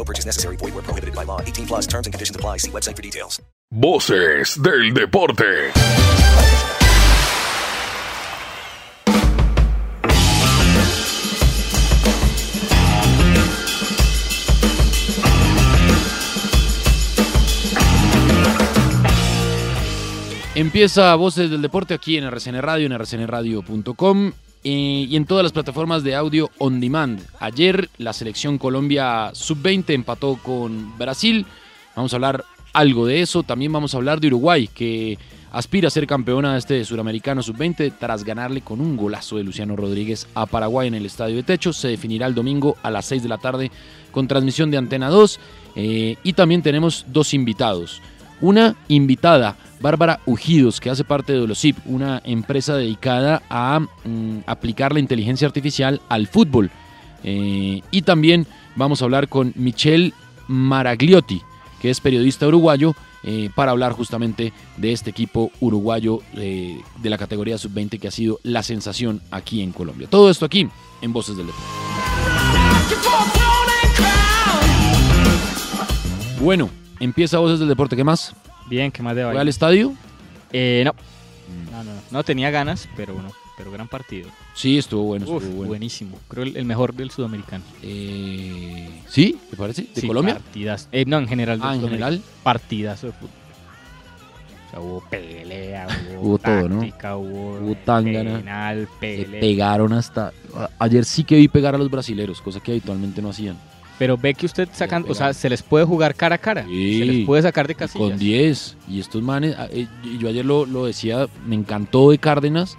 No purchase necessary. Void where prohibited by law. 18 plus terms and conditions apply. See website for details. Voces del deporte. Empieza Voces del Deporte aquí en RCN Radio, en rcnradio.com eh, y en todas las plataformas de audio on demand. Ayer la selección Colombia sub-20 empató con Brasil. Vamos a hablar algo de eso. También vamos a hablar de Uruguay, que aspira a ser campeona de este suramericano sub-20 tras ganarle con un golazo de Luciano Rodríguez a Paraguay en el Estadio de Techo. Se definirá el domingo a las 6 de la tarde con transmisión de Antena 2. Eh, y también tenemos dos invitados. Una invitada, Bárbara Ujidos, que hace parte de Dolosip, una empresa dedicada a mm, aplicar la inteligencia artificial al fútbol. Eh, y también vamos a hablar con Michelle Maragliotti, que es periodista uruguayo, eh, para hablar justamente de este equipo uruguayo eh, de la categoría sub-20 que ha sido la sensación aquí en Colombia. Todo esto aquí en Voces del Deporte. Bueno, empieza Voces del Deporte. ¿Qué más? Bien, ¿qué más de ¿Fue baile? al estadio? Eh, no. no. No, no, no. tenía ganas, pero bueno, pero gran partido. Sí, estuvo bueno. Uf, estuvo bueno. buenísimo. Creo el, el mejor del sudamericano. Eh, ¿Sí? ¿Te parece? ¿De Sí, Colombia? Partidas. eh, no, en general. del Ah, en sudamericano. general. Partidazo de fútbol. O sea, hubo pelea, hubo, Hubo todo, ¿no? táctica, hubo, Hubo penal, Se pelea. pegaron hasta... a- Ayer sí que vi pegar a los brasileros, cosa que habitualmente no hacían. Pero ve que usted sacan, o sea, se les puede jugar cara a cara. Sí. Se les puede sacar de casillas. Con 10. Y estos manes, a- eh, y yo ayer lo, lo decía, me encantó de Cárdenas,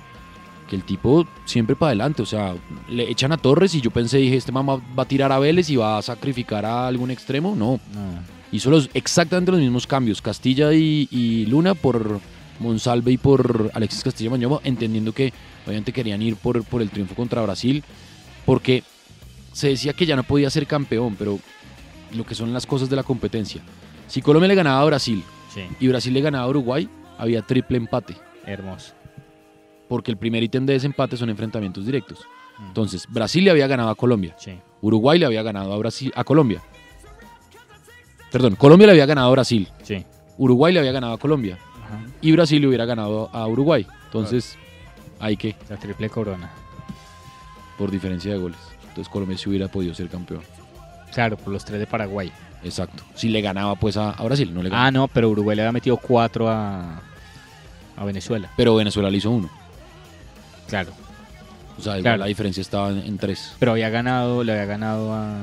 que el tipo siempre para adelante, o sea, le echan a Torres y yo pensé, dije, este mamá va a tirar a Vélez y va a sacrificar a algún extremo. No, No. hizo los, exactamente los mismos cambios, Castilla y, y Luna por Monsalve y por Alexis Castilla Mañomo, entendiendo que obviamente querían ir por, por el triunfo contra Brasil, porque se decía que ya no podía ser campeón, pero lo que son las cosas de la competencia. Si Colombia le ganaba a Brasil Sí, y Brasil le ganaba a Uruguay, había triple empate, hermoso. porque el primer ítem de ese empate son enfrentamientos directos. Mm. Entonces, Brasil le había ganado a Colombia, Sí. Uruguay le había ganado a Brasil a Colombia. Perdón, Colombia le había ganado a Brasil, Sí. Uruguay le había ganado a Colombia Ajá. y Brasil le hubiera ganado a Uruguay. Entonces, hay que, La triple corona. por diferencia de goles. Entonces Colombia sí hubiera podido ser campeón. Claro, por los tres de Paraguay. Exacto. Si le ganaba pues a, a Brasil, no le ganaba. Ah, no, pero Uruguay le había metido cuatro a, a Venezuela. Pero Venezuela le hizo uno. Claro. O sea, Claro. la diferencia estaba en, en tres. Pero había ganado, le había ganado a.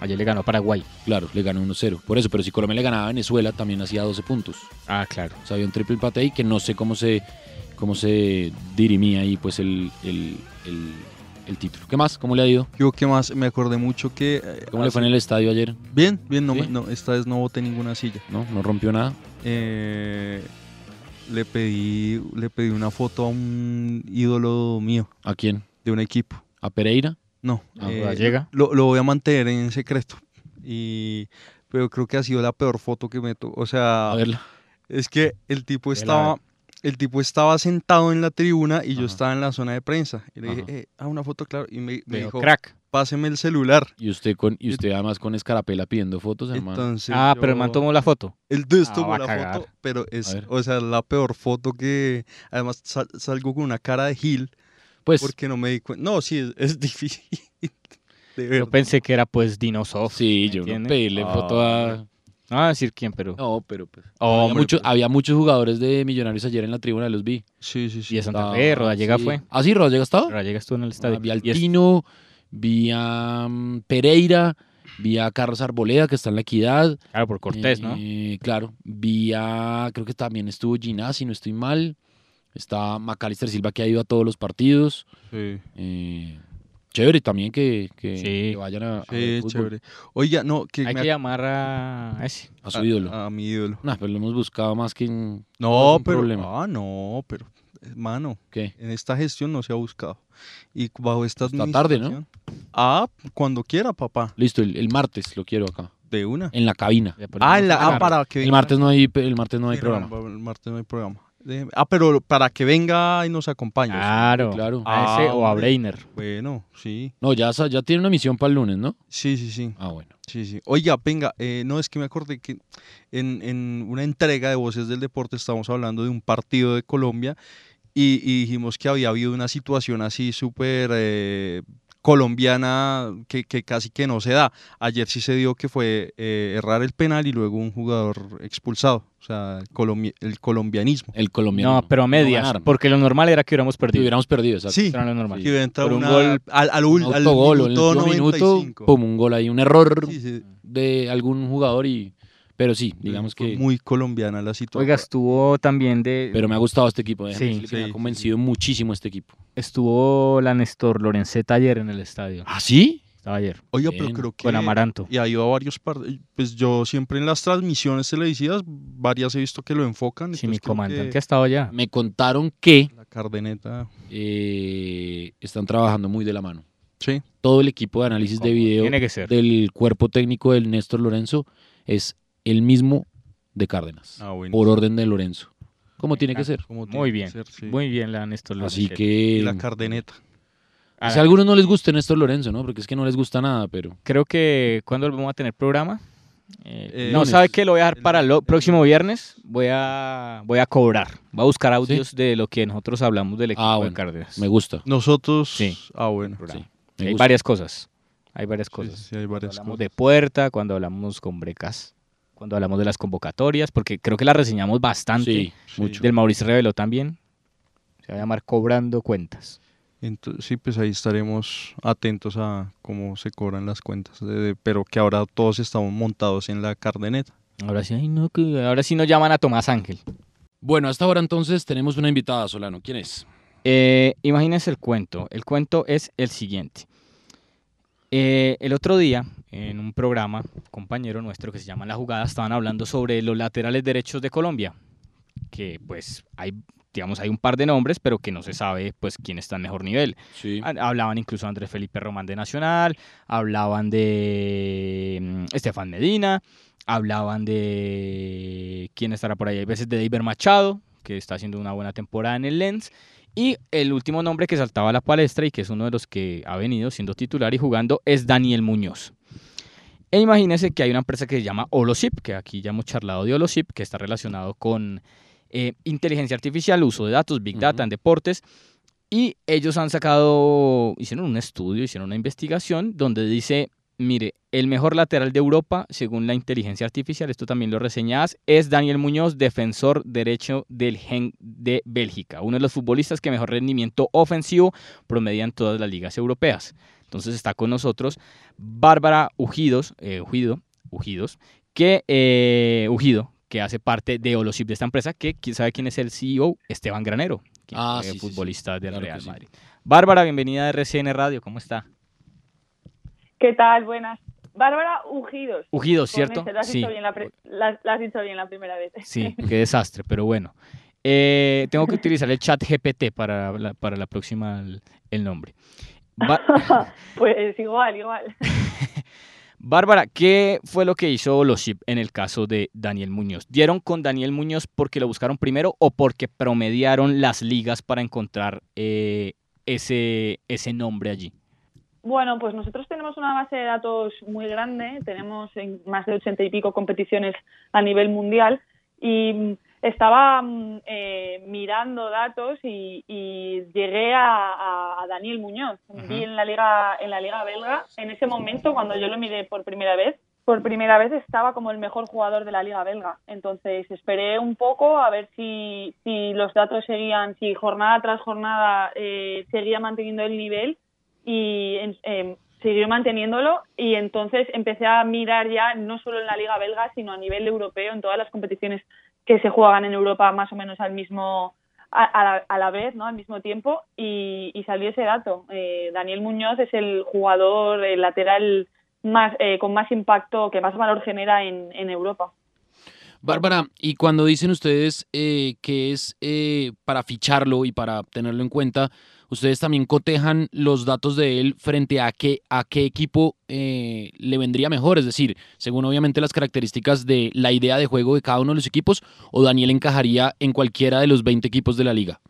Ayer le ganó a Paraguay. Claro, le ganó 1-0. Por eso, pero si Colombia le ganaba a Venezuela, también hacía 12 puntos. Ah, claro. O sea, había un triple empate ahí que no sé cómo se, cómo se dirimía ahí pues el, el, el, el título. ¿Qué más? ¿Cómo le ha ido? Yo que más me acordé mucho que... eh, ¿Cómo le fue en el estadio ayer? Bien, bien, no, no, esta vez no boté ninguna silla. ¿No? ¿No rompió nada? Eh, le pedí le pedí una foto a un ídolo mío ¿A quién? de un equipo. ¿A Pereira? No, Ah, eh, Gallega. Lo, lo voy a mantener en secreto. Y pero creo que ha sido la peor foto que me tocó. O sea, A verla. es que el tipo Vela, estaba el tipo estaba sentado en la tribuna y yo estaba en la zona de prensa. Y le dije, eh, ah, una foto, claro. Y me, dijo, crack. páseme el celular. Y usted con y usted además con escarapela pidiendo fotos, hermano. Entonces, Ah, pero el man tomó la foto. El Dust Ah, tomó la cagar. foto, pero es, o sea, la peor foto que. Además, sal- salgo con una cara de Gil Pues porque no me di cuenta. No, sí, es, es difícil. De Yo pensé que era pues Dinosoft. sí, ¿me yo no pedirle Ah, foto a No voy a decir quién, pero. No, pero pues. Oh, había, hombre, muchos, pero- había muchos jugadores de Millonarios ayer en la tribuna, los vi. Sí, sí, sí. Y de Santa Fe, Rodallega sí. fue. ¿Ah, sí? ¿Rodallega estaba? Rodallega estuvo en el estadio. Ah, vi al Y es- Tino, vi a Pereira, vi a Carlos Arboleda, que está en la Equidad. Claro, por Cortés, ¿no? Eh, Claro, vi a, creo que también estuvo Ginás, si no estoy mal. Está Macalister Silva, que ha ido a todos los partidos. Sí. Eh, chévere también que, que- Sí. que vayan a, a ver Sí, fútbol. chévere. Oiga, no, que Hay me que llamar a ese. A su ídolo. A, mi ídolo. Nah, pero lo hemos buscado más que en... No, pero. problema. Ah, no, pero. Mano, ¿Qué? en esta gestión no se ha buscado. Y bajo esta Está tarde, ¿no? Ah, cuando quiera, papá. Listo, el, el martes lo quiero acá. De una. En la cabina. Ah, en la, ah, para que El martes no hay, el martes no hay programa. El martes no hay programa. Ah, pero para que venga y nos acompañe. ¿sí? Claro. Claro. A ese Ah, o a. Breiner. Bueno, sí. No, ya, ya tiene una misión para el lunes, ¿no? Sí, sí, sí. Ah, bueno. Sí, sí. Oiga, venga, eh, no es que me acordé que en, en una entrega de Voces del Deporte estábamos hablando de un partido de Colombia y, y dijimos que había habido una situación así súper eh, colombiana que, que casi que no se da. Ayer sí se dio que fue eh, errar el penal y luego un jugador expulsado. O sea, el, colombi- el colombianismo. El colombiano. No, pero a medias. porque lo normal era que hubiéramos Sí, perdido. hubiéramos perdido, exacto. Sí, Eso era lo normal. que Por un una- gol, al, al, Un al autogol o en el minuto último minuto, 95. pum, un gol ahí, un error Sí, sí. de algún jugador y... Pero sí, digamos Fue que... Muy colombiana la situación. Oiga, estuvo también de. Pero me ha gustado este equipo. déjame Sí, decirle que me sí, ha convencido muchísimo este equipo. Estuvo la Néstor Lorenceta ayer en el estadio. ¿Ah, sí? Estaba ayer. Oiga, Bien. pero creo que... Con Amaranto. Y ha ido a varios partidos. Pues yo siempre en las transmisiones televisivas, varias he visto que lo enfocan. Sí, mi comandante que ha estado allá. Me contaron que La cardeneta. eh, están trabajando muy de la mano. Sí. Todo el equipo de análisis de video Tiene que ser. del cuerpo técnico del Néstor Lorenzo es el mismo de Cárdenas, Ah, bueno. por orden de Lorenzo. Como tiene que ser. Como tiene Muy que bien. ser, sí. Muy bien la Néstor Así Lorenceta. Y que... la cardeneta. Ah, Si a algunos no les gusta Néstor Lorenzo, ¿no? Porque es que no les gusta nada, pero... Creo que cuando vamos a tener programa. Eh, Eh, no, lunes. ¿sabe qué? Lo voy a dejar El para el próximo viernes. Voy a, voy a cobrar. Voy a buscar audios de lo que nosotros hablamos del equipo Ah, de Cárdenas. me gusta. Nosotros. Sí. Ah, bueno. me Hay gusta. varias cosas. Hay varias Sí, cosas. sí, hay Cuando varias hablamos cosas. de puerta, cuando hablamos con brecas, cuando hablamos de las convocatorias, porque creo que la reseñamos bastante. Sí, mucho. Del Mauricio Reveló también. Se va a llamar Cobrando Cuentas. Entonces, sí, pues ahí estaremos atentos a cómo se cobran las cuentas. de- de- pero que ahora todos estamos montados en la cardeneta. Ahora sí, ay, no, que ahora sí nos llaman a Tomás Ángel. Bueno, hasta ahora entonces tenemos una invitada, Solano. ¿Quién es? Eh, imagínense el cuento. El cuento es el siguiente. Eh, el otro día, en un programa, compañero nuestro que se llama La Jugada, estaban hablando sobre los laterales derechos de Colombia. Que pues hay, digamos, hay un par de nombres, pero que no se sabe pues quién está en mejor nivel. Sí. Ha- Hablaban incluso de Andrés Felipe Román de Nacional, hablaban de mm, Estefan Medina, hablaban de quién estará por ahí, hay veces de David Machado, que está haciendo una buena temporada en el Lens, y el último nombre que saltaba a la palestra y que es uno de los que ha venido siendo titular y jugando es Daniel Muñoz. E imagínense que hay una empresa que se llama Holosip, que aquí ya hemos charlado de Holosip, que está relacionado con eh, inteligencia artificial, uso de datos, big data en deportes, y ellos han sacado, hicieron un estudio, hicieron una investigación donde dice, mire, el mejor lateral de Europa, según la inteligencia artificial, esto también lo reseñas, es Daniel Muñoz, defensor derecho del Gen de Bélgica, uno de los futbolistas que mejor rendimiento ofensivo promedian todas las ligas europeas. Entonces está con nosotros Bárbara Ujidos, eh, Ujido, Ujidos, que eh, Ujido, que hace parte de Olosip de esta empresa, que quién sabe quién es el CEO, Esteban Granero, quien Ah, fue sí, sí, sí. futbolista del Claro que Real sí. Madrid. Bárbara, bienvenida a RCN Radio, ¿cómo está? ¿Qué tal? Buenas. Bárbara Ujidos. Ujidos, ¿cierto? ese, Lo has, Sí. dicho bien la, pre- la- la has dicho bien la primera vez. Sí, qué desastre, pero bueno. Eh, tengo que utilizar el chat GPT para la, para la próxima el, el nombre. Pues igual, igual. Bárbara, ¿qué fue lo que hizo Olosip en el caso de Daniel Muñoz? ¿Dieron con Daniel Muñoz porque lo buscaron primero o porque promediaron las ligas para encontrar eh, ese, ese nombre allí? Bueno, pues nosotros tenemos una base de datos muy grande, tenemos en más de ochenta y pico competiciones a nivel mundial y estaba mm, eh, mirando datos y, y llegué a, Daniel Muñoz. Vi en la liga en la liga belga en ese momento cuando yo lo miré por primera vez por primera vez estaba como el mejor jugador de la liga belga. Entonces esperé un poco a ver si, si los datos seguían, si jornada tras jornada eh, seguía manteniendo el nivel y eh, siguió manteniéndolo y entonces empecé a mirar ya no solo en la liga belga sino a nivel europeo en todas las competiciones que se juegan en Europa más o menos al mismo a, la, vez, ¿no? Al mismo tiempo y, salió ese dato. Eh, Daniel Muñoz es el jugador el lateral más eh, con más impacto, que más valor genera en, en Europa. Bárbara, y cuando dicen ustedes eh, que es eh, para ficharlo y para tenerlo en cuenta, ustedes también cotejan los datos de él frente a qué, a qué equipo le vendría mejor, es decir, según obviamente las características de la idea de juego de cada uno de los equipos, o Daniel encajaría en cualquiera de los 20 equipos de la liga.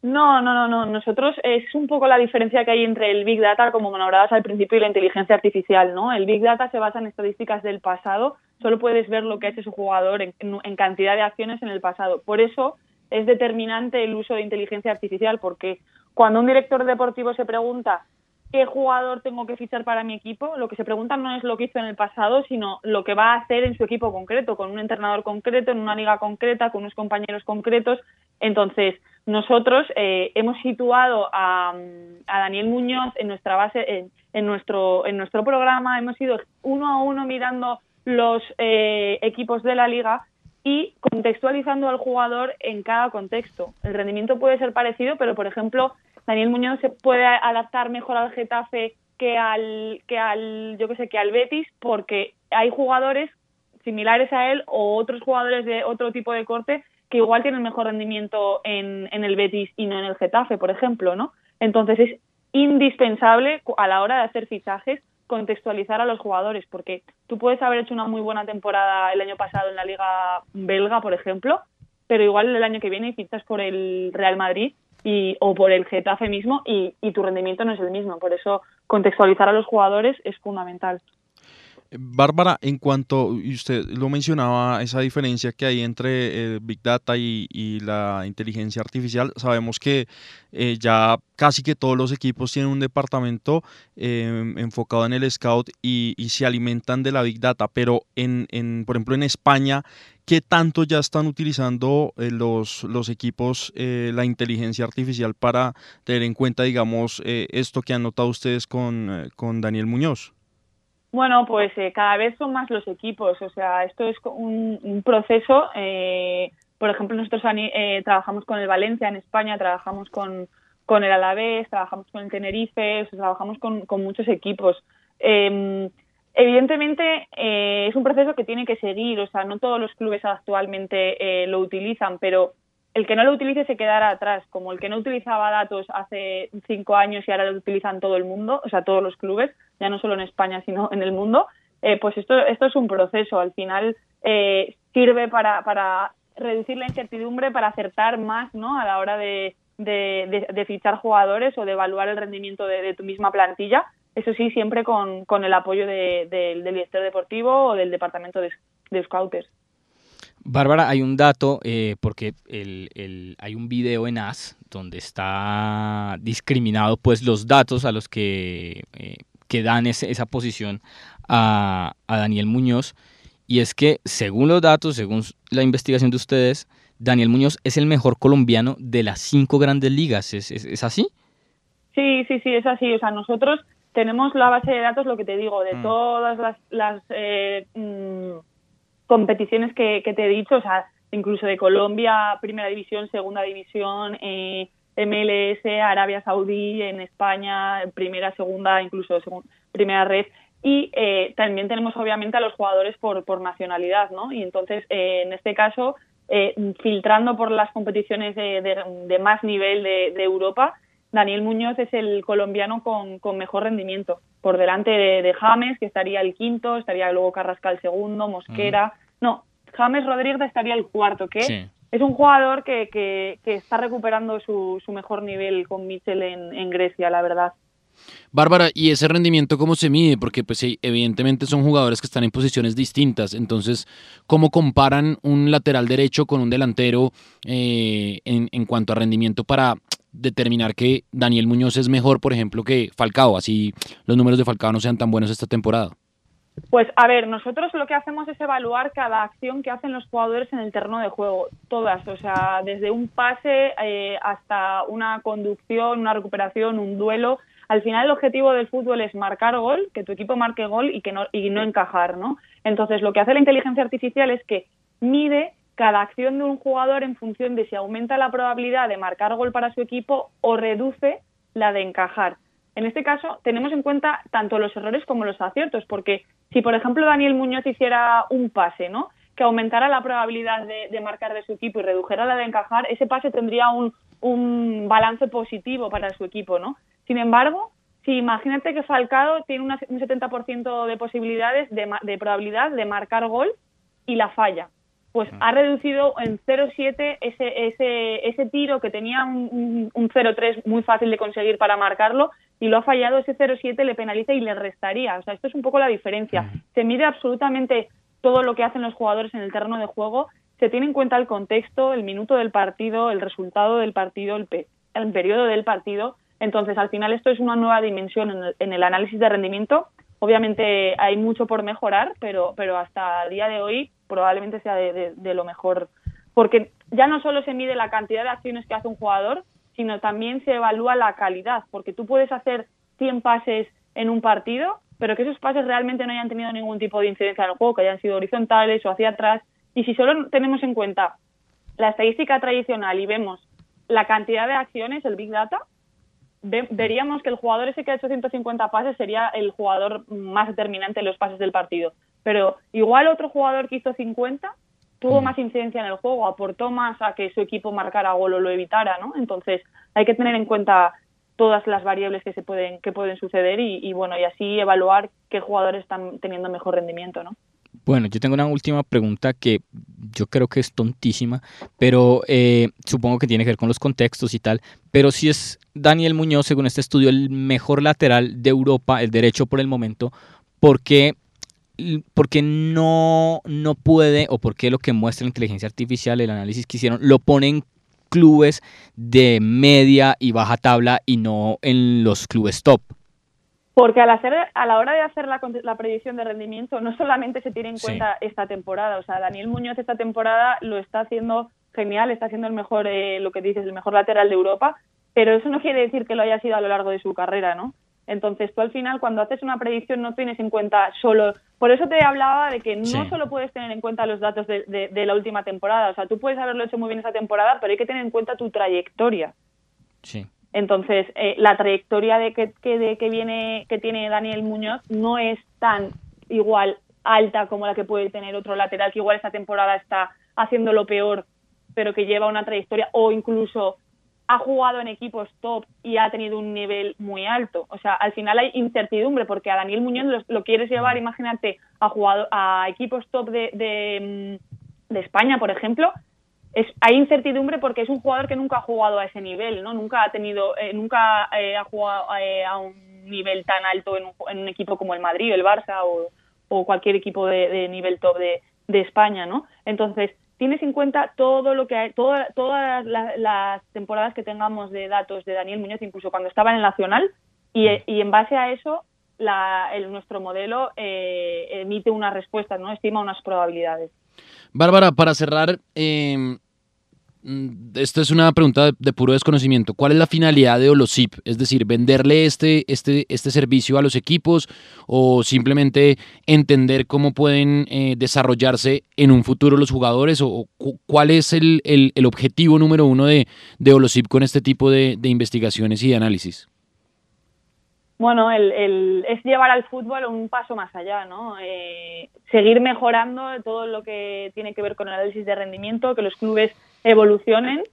No, no, no, no. Nosotros es un poco la diferencia que hay entre el Big Data, como nombrabas al principio, y la inteligencia artificial, ¿no? El Big Data se basa en estadísticas del pasado. Solo puedes ver lo que ha hecho su jugador en, en cantidad de acciones en el pasado. Por eso es determinante el uso de inteligencia artificial, porque cuando un director deportivo se pregunta qué jugador tengo que fichar para mi equipo, lo que se pregunta no es lo que hizo en el pasado, sino lo que va a hacer en su equipo concreto, con un entrenador concreto, en una liga concreta, con unos compañeros concretos. Entonces, nosotros eh, hemos situado a, Daniel Muñoz en nuestra base, en, nuestro, en nuestro programa, hemos ido uno a uno mirando los eh, equipos de la liga y contextualizando al jugador en cada contexto. El rendimiento puede ser parecido, pero por ejemplo, Daniel Muñoz se puede adaptar mejor al Getafe que al que al yo que sé que al Betis porque hay jugadores similares a él o otros jugadores de otro tipo de corte que igual tienen mejor rendimiento en, en el Betis y no en el Getafe, por ejemplo, ¿no? Entonces es indispensable a la hora de hacer fichajes contextualizar a los jugadores, porque tú puedes haber hecho una muy buena temporada el año pasado en la liga belga, por ejemplo, pero igual el año que viene fichas por el Real Madrid y, o por el Getafe mismo y, y tu rendimiento no es el mismo. Por eso contextualizar a los jugadores es fundamental. Bárbara, en cuanto, y usted lo mencionaba, esa diferencia que hay entre el Big Data y, la inteligencia artificial, sabemos que eh, ya casi que todos los equipos tienen un departamento em, enfocado en el scout y, se alimentan de la Big Data, pero en, en, por ejemplo en España, ¿qué tanto ya están utilizando eh, los, los equipos eh, la inteligencia artificial para tener en cuenta, digamos, esto que han notado ustedes con, con Daniel Muñoz? Bueno, pues eh, cada vez son más los equipos, o sea, esto es un, proceso. Eh, por ejemplo, nosotros eh, trabajamos con el Valencia en España, trabajamos con, con el Alavés, trabajamos con el Tenerife, trabajamos con, con, muchos equipos. Em, evidentemente es un proceso que tiene que seguir, o sea, no todos los clubes actualmente lo utilizan, pero el que no lo utilice se quedará atrás, como el que no utilizaba datos hace cinco años y ahora lo utilizan todo el mundo, o sea, todos los clubes, ya no solo en España, sino en el mundo, eh, pues esto, esto es un proceso. Al final eh, sirve para, reducir la incertidumbre, para acertar más ¿no? a la hora de, fichar jugadores o de evaluar el rendimiento de, tu misma plantilla. Eso sí, siempre con, con el apoyo del director deportivo o del departamento de, de scouters. Bárbara, hay un dato, eh, porque el, hay un video en AS donde está discriminado pues los datos a los que, eh, que dan esa posición a, Daniel Muñoz. Y es que según los datos, según la investigación de ustedes, Daniel Muñoz es el mejor colombiano de las cinco grandes ligas. ¿Es, es, así? Sí, sí, sí, es así. O sea, nosotros tenemos la base de datos, lo que te digo, de mm. todas las, las eh, mm, competiciones que, te he dicho, o sea, incluso de Colombia, primera división, segunda división, eh, MLS, Arabia Saudí, en España, primera, segunda, incluso primera red. Y eh, también tenemos obviamente a los jugadores por, por nacionalidad, ¿no? Y entonces, eh, en este caso, eh, filtrando por las competiciones de, de, más nivel de, de, Europa, Daniel Muñoz es el colombiano con, con mejor rendimiento por delante de, James, que estaría el quinto, estaría luego Carrascal el segundo, Mosquera. No, James Rodríguez estaría el cuarto, que es un jugador que, que, está recuperando su, su, mejor nivel con Mitchell en, en Grecia, la verdad. Bárbara, ¿y ese rendimiento cómo se mide? Porque pues evidentemente son jugadores que están en posiciones distintas, entonces, ¿cómo comparan un lateral derecho con un delantero eh, en, en, cuanto a rendimiento para determinar que Daniel Muñoz es mejor, por ejemplo, que Falcao, así los números de Falcao no sean tan buenos esta temporada? Pues a ver, nosotros lo que hacemos es evaluar cada acción que hacen los jugadores en el terreno de juego, todas, o sea, desde un pase eh, hasta una conducción, una recuperación, un duelo. Al final el objetivo del fútbol es marcar gol, que tu equipo marque gol y que no y no encajar, ¿no? Entonces lo que hace la inteligencia artificial es que mide cada acción de un jugador en función de si aumenta la probabilidad de marcar gol para su equipo o reduce la de encajar. En este caso, tenemos en cuenta tanto los errores como los aciertos, porque si, por ejemplo, Daniel Muñoz hiciera un pase, ¿no? que aumentara la probabilidad de, marcar de su equipo y redujera la de encajar, ese pase tendría un, un balance positivo para su equipo, ¿no? Sin embargo, si imagínate que Falcao tiene un 70% de posibilidades de, de probabilidad de marcar gol y la falla, pues ha reducido en 0,7 ese, ese, ese tiro que tenía un, un, 0,3 muy fácil de conseguir para marcarlo y lo ha fallado, ese 0,7 le penaliza y le restaría. O sea, esto es un poco la diferencia. Se mide absolutamente todo lo que hacen los jugadores en el terreno de juego, se tiene en cuenta el contexto, el minuto del partido, el resultado del partido, el, el periodo del partido. Entonces, al final esto es una nueva dimensión en el, en el análisis de rendimiento. Obviamente hay mucho por mejorar, pero, pero hasta el día de hoy probablemente sea de, lo mejor, porque ya no solo se mide la cantidad de acciones que hace un jugador, sino también se evalúa la calidad, porque tú puedes hacer 100 pases en un partido, pero que esos pases realmente no hayan tenido ningún tipo de incidencia en el juego, que hayan sido horizontales o hacia atrás, y si solo tenemos en cuenta la estadística tradicional y vemos la cantidad de acciones, el Big Data, veríamos que el jugador ese que ha hecho 150 pases sería el jugador más determinante en los pases del partido pero igual otro jugador que hizo 50 tuvo mm. más incidencia en el juego, aportó más a que su equipo marcara gol o lo evitara, ¿no? Entonces hay que tener en cuenta todas las variables que se pueden que pueden suceder y, bueno y así evaluar qué jugadores están teniendo mejor rendimiento, ¿no? Bueno, yo tengo una última pregunta que yo creo que es tontísima, pero eh, supongo que tiene que ver con los contextos y tal. Pero si es Daniel Muñoz, según este estudio, el mejor lateral de Europa, el derecho por el momento, ¿por qué porque no, no puede, o porque lo que muestra la inteligencia artificial, el análisis que hicieron, lo ponen clubes de media y baja tabla y no en los clubes top. Porque al hacer, a la hora de hacer la, la predicción de rendimiento, no solamente se tiene en cuenta esta temporada, o sea, Daniel Muñoz esta temporada lo está haciendo genial, está haciendo el mejor, eh, lo que dices, el mejor lateral de Europa, pero eso no quiere decir que lo haya sido a lo largo de su carrera, ¿no? Entonces tú al final cuando haces una predicción no tienes en cuenta solo, por eso te hablaba de que no solo puedes tener en cuenta los datos de, la última temporada, o sea, tú puedes haberlo hecho muy bien esa temporada, pero hay que tener en cuenta tu trayectoria. Sí. Entonces, eh, la trayectoria de que, de que viene que tiene Daniel Muñoz no es tan igual alta como la que puede tener otro lateral que igual esta temporada está haciendo lo peor, pero que lleva una trayectoria o incluso ha jugado en equipos top y ha tenido un nivel muy alto. O sea, al final hay incertidumbre porque a Daniel Muñoz lo, quieres llevar, imagínate, a, jugado, a equipos top de, de, mm, España, por ejemplo. Es, hay incertidumbre porque es un jugador que nunca ha jugado a ese nivel, ¿no? Nunca ha tenido, eh, nunca eh, ha jugado eh, a un nivel tan alto en un, en un, equipo como el Madrid, el Barça o, o cualquier equipo de, de nivel top de, de España, ¿no? Entonces, tienes en cuenta todo lo que hay, todas las temporadas que tengamos de datos de Daniel Muñoz, incluso cuando estaba en el Nacional, y, en base a eso el, nuestro modelo eh, emite unas respuestas, ¿no? estima unas probabilidades. Bárbara, para cerrar, eh, esto es una pregunta de, puro desconocimiento. ¿Cuál es la finalidad de Holosip? Es decir, venderle este, este, este servicio a los equipos o simplemente entender cómo pueden eh, desarrollarse en un futuro los jugadores o, cuál es el, el, objetivo número uno de, de Holosip con este tipo de, de investigaciones y de análisis. Bueno, el, el, es llevar al fútbol un paso más allá, ¿no? Eh, seguir mejorando todo lo que tiene que ver con el análisis de rendimiento, que los clubes evolucionen.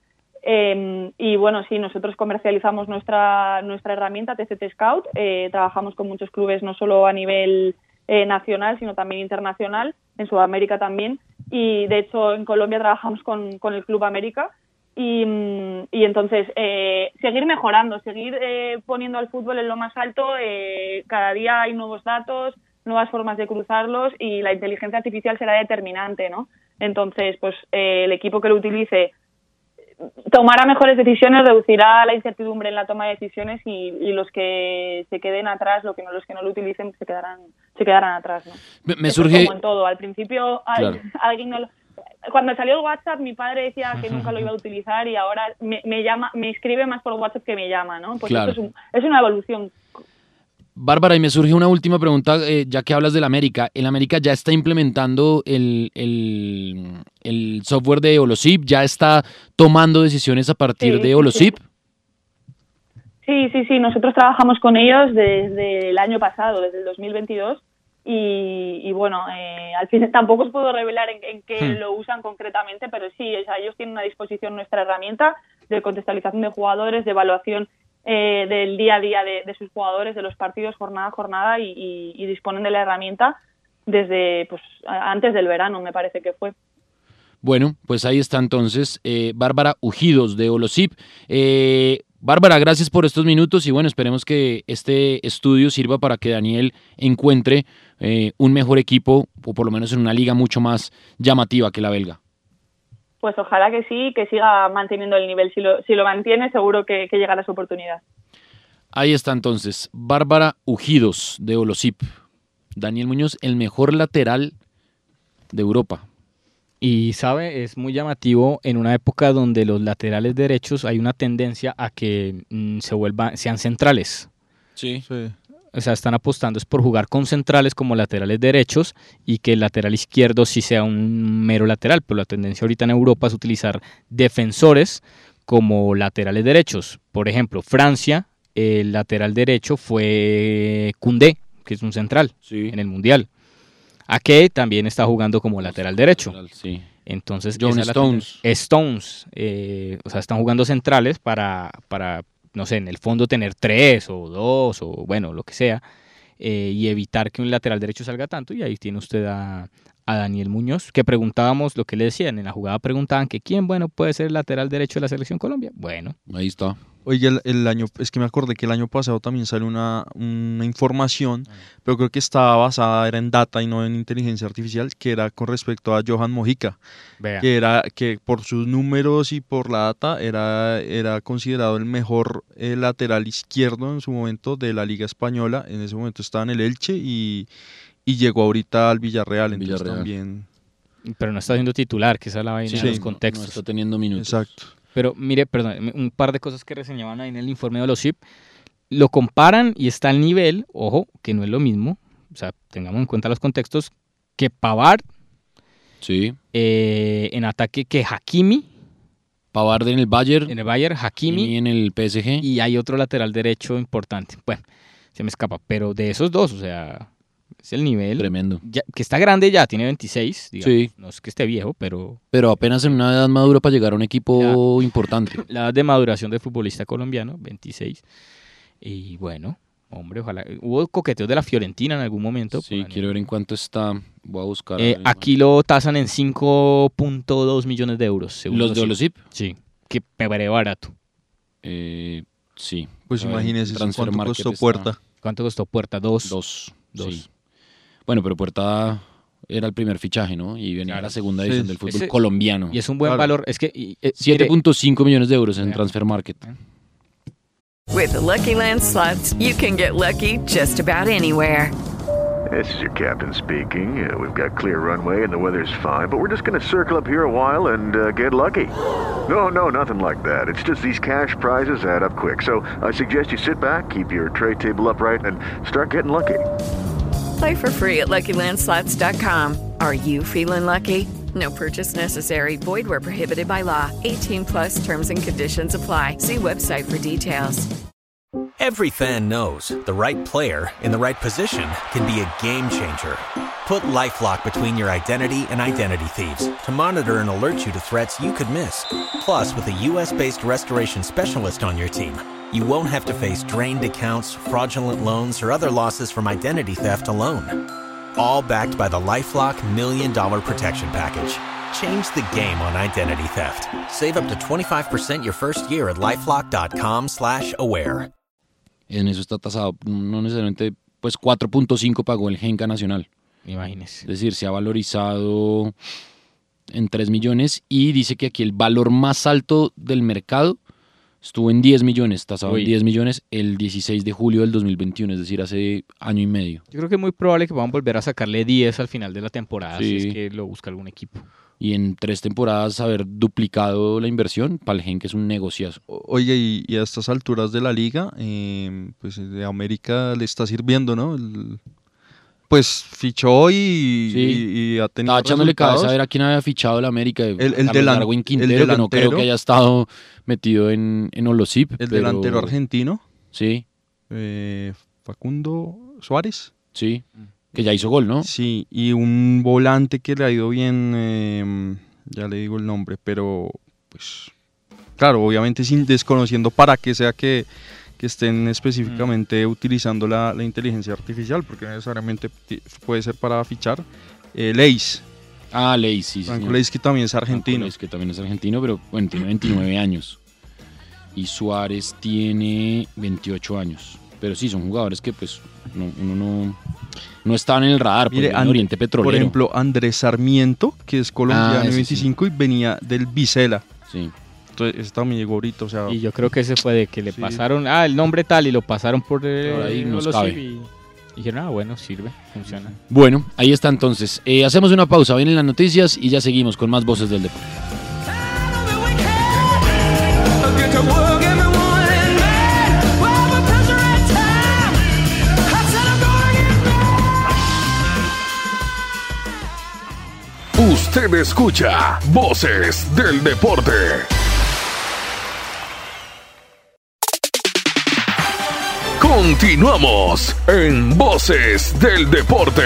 Eh, y bueno, sí, nosotros comercializamos nuestra, nuestra herramienta TCT Scout. Eh, trabajamos con muchos clubes, no solo a nivel nacional, sino también internacional, en Sudamérica también. Y de hecho, en Colombia trabajamos con, con el Club América y, y entonces, eh, seguir mejorando, seguir eh, poniendo al fútbol en lo más alto. Eh, cada día hay nuevos datos, nuevas formas de cruzarlos y la inteligencia artificial será determinante, ¿no? Entonces, pues el equipo que lo utilice tomará mejores decisiones, reducirá la incertidumbre en la toma de decisiones y, y los que se queden atrás, lo que no, los que no lo utilicen, se quedarán, se quedarán atrás. ¿no? Me, me surge... como en todo. Al principio, al- Claro. alguien no lo- Cuando salió el WhatsApp, mi padre decía que nunca lo iba a utilizar y ahora me, me llama, me escribe más por WhatsApp que me llama, ¿no? Pues Claro. esto es, un- es una evolución. Bárbara, y me surge una última pregunta, eh, ya que hablas del América. ¿El América ya está implementando el, el- el software de Holosip? ¿Ya está tomando decisiones a partir Sí, de sí. Holosip? Sí, sí, sí. Nosotros trabajamos con ellos desde el año pasado, desde el 2022. Y, y bueno, eh, al fin tampoco os puedo revelar en, en qué Hmm. lo usan concretamente, pero sí, o sea, ellos tienen a disposición nuestra herramienta de contextualización de jugadores, de evaluación eh, del día a día de, de sus jugadores, de los partidos jornada a jornada y, y- y disponen de la herramienta desde pues antes del verano, me parece que fue. Bueno, pues ahí está entonces eh, Bárbara Ujidos de Holosip. Eh, Bárbara, gracias por estos minutos y bueno, esperemos que este estudio sirva para que Daniel encuentre eh, un mejor equipo o por lo menos en una liga mucho más llamativa que la belga. Pues ojalá que sí, que siga manteniendo el nivel. Si lo, si lo mantiene, seguro que, que llegará su oportunidad. Ahí está entonces Bárbara Ujidos de Holosip. Daniel Muñoz, el mejor lateral de Europa. Y sabe, es muy llamativo en una época donde los laterales derechos hay una tendencia a que mm, se vuelvan, sean centrales. Sí. O sea, están apostando es por jugar con centrales como laterales derechos y que el lateral izquierdo sí sea un mero lateral, pero la tendencia ahorita en Europa es utilizar defensores como laterales derechos. Por ejemplo, Francia, el lateral derecho fue Koundé, que es un central en el Mundial. Ake también está jugando como lateral derecho. sí. Entonces, John Stones. Stones, eh, o sea, están jugando centrales para, para, no sé, en el fondo tener tres o dos o bueno, lo que sea, eh, y evitar que un lateral derecho salga tanto. Y ahí tiene usted a, a Daniel Muñoz, que preguntábamos lo que le decían, en la jugada preguntaban que quién, bueno, puede ser el lateral derecho de la selección Colombia. Bueno, Ahí está. Oye, el, el año, es que me acordé que el año pasado también salió una, una información, pero creo que estaba basada era en data y no en inteligencia artificial, que era con respecto a Johan Mojica, Vea. que era que por sus números y por la data era, era considerado el mejor eh, lateral izquierdo en su momento de la Liga Española. En ese momento estaba en el Elche y, y llegó ahorita al Villarreal, entonces Villarreal. también... pero no está siendo titular, que esa es la vaina Sí, de los no- contextos. No está teniendo minutos. Exacto. Pero mire, perdón, un par de cosas que reseñaban ahí en el informe de los SIP. Lo comparan y está al nivel, ojo, que no es lo mismo, o sea, tengamos en cuenta los contextos, que Pavard Sí. eh, en ataque que Hakimi. Pavard en el Bayern. En el Bayern, Hakimi. Y en el PSG. Y hay otro lateral derecho importante. Bueno, se me escapa, pero de esos dos, o sea, es el nivel. Tremendo. ya- que está grande ya, tiene 26, digamos. Sí. No es que esté viejo, pero Pero apenas en una edad madura para llegar a un equipo importante. la edad de maduración del futbolista colombiano, 26. Y bueno, hombre, ojalá. Hubo coqueteos de la Fiorentina en algún momento. Sí, quiero ver en cuánto está. Voy a buscar. Eh, a aquí lo tasan en 5.2 millones de euros. según ¿Los de Holosip? Sí, que me parece barato. Eh, sí. Pues imagínese cuánto costó está- Puerta. ¿Cuánto costó Puerta? Dos. Dos. Dos. sí. Bueno, pero Puerta era el primer fichaje, ¿no? Y venía la segunda Sí, edición del fútbol ese- colombiano. Y es un buen Claro. valor. Es que. y- eh, mire, 7.5 millones de euros en Transfer Market. With the Lucky Land slots, you can get lucky just about anywhere. This is your captain speaking. Uh, we've got clear runway and the weather's fine, but we're just going to circle up here a while and uh, get lucky. No, no, nothing like that. It's just these cash prizes add up quick. So I suggest you sit back, keep your tray table upright, and start getting lucky. Play for free at LuckyLandSlots.com. Are you feeling lucky? No purchase necessary. Void where prohibited by law. 18 plus terms and conditions apply. See website for details. Every fan knows the right player in the right position can be a game changer. Put LifeLock between your identity and identity thieves to monitor and alert you to threats you could miss. Plus, with a US-based restoration specialist on your team, you won't have to face drained accounts, fraudulent loans, or other losses from identity theft alone. All backed by the LifeLock Million Dollar Protection Package. Change the game on identity theft. Save up to 25% your first year at LifeLock.com slash aware. En eso está tasado. No necesariamente, pues 4.5 pagó el Genca Nacional. Imagínese. Es decir, se ha valorizado en 3 millones y dice que aquí el valor más alto del mercado estuvo en 10 millones, tasado Uy. en 10 millones el 16 de julio del 2021, es decir, hace año y medio. Yo creo que es muy probable que van a volver a sacarle 10 al final de la temporada, si es que lo busca algún equipo. Y en tres temporadas haber duplicado la inversión, para el Gen que es un negociazo. Oye, y, y a estas alturas de la liga, eh, pues de América le está sirviendo, ¿no? El- pues fichó y, y- y ha tenido Estaba echándole cabeza a ver a quién había fichado la América. El- el Carlos delan- Darwin el Quintero, que no creo delantero. que haya estado metido en, en Olosip. El pero- delantero argentino. Sí. eh, Facundo Suárez. Sí, que ya hizo gol, ¿no? Sí, y un volante que le ha ido bien, eh, ya le digo el nombre, pero pues claro, obviamente sin desconociendo para qué sea que, que estén específicamente utilizando la, la inteligencia artificial, porque necesariamente puede ser para fichar. Eh, Leis. Ah, Leis, sí. sí, Franco. Leis, que también es argentino. Leis, que también es argentino, pero bueno, tiene 29 años. Y Suárez tiene 28 años. Pero sí, son jugadores que pues no, uno no, no estaban en el radar, Mire, en And- Oriente Petrolero. Por ejemplo, Andrés Sarmiento, que es colombiano Ah, ese sí. 25 y venía del Vicela. Sí. Entonces, ese también llegó ahorita, o sea... Y yo creo que ese fue de que le Sí. pasaron, ah, el nombre tal y lo pasaron por, eh, Por ahí nos cabe. CIV y dijeron, ah, bueno, sirve, funciona. Bueno, ahí está entonces. Eh, hacemos una pausa, vienen las noticias y ya seguimos con más voces del deporte. Usted escucha Voces del Deporte. Continuamos en Voces del Deporte.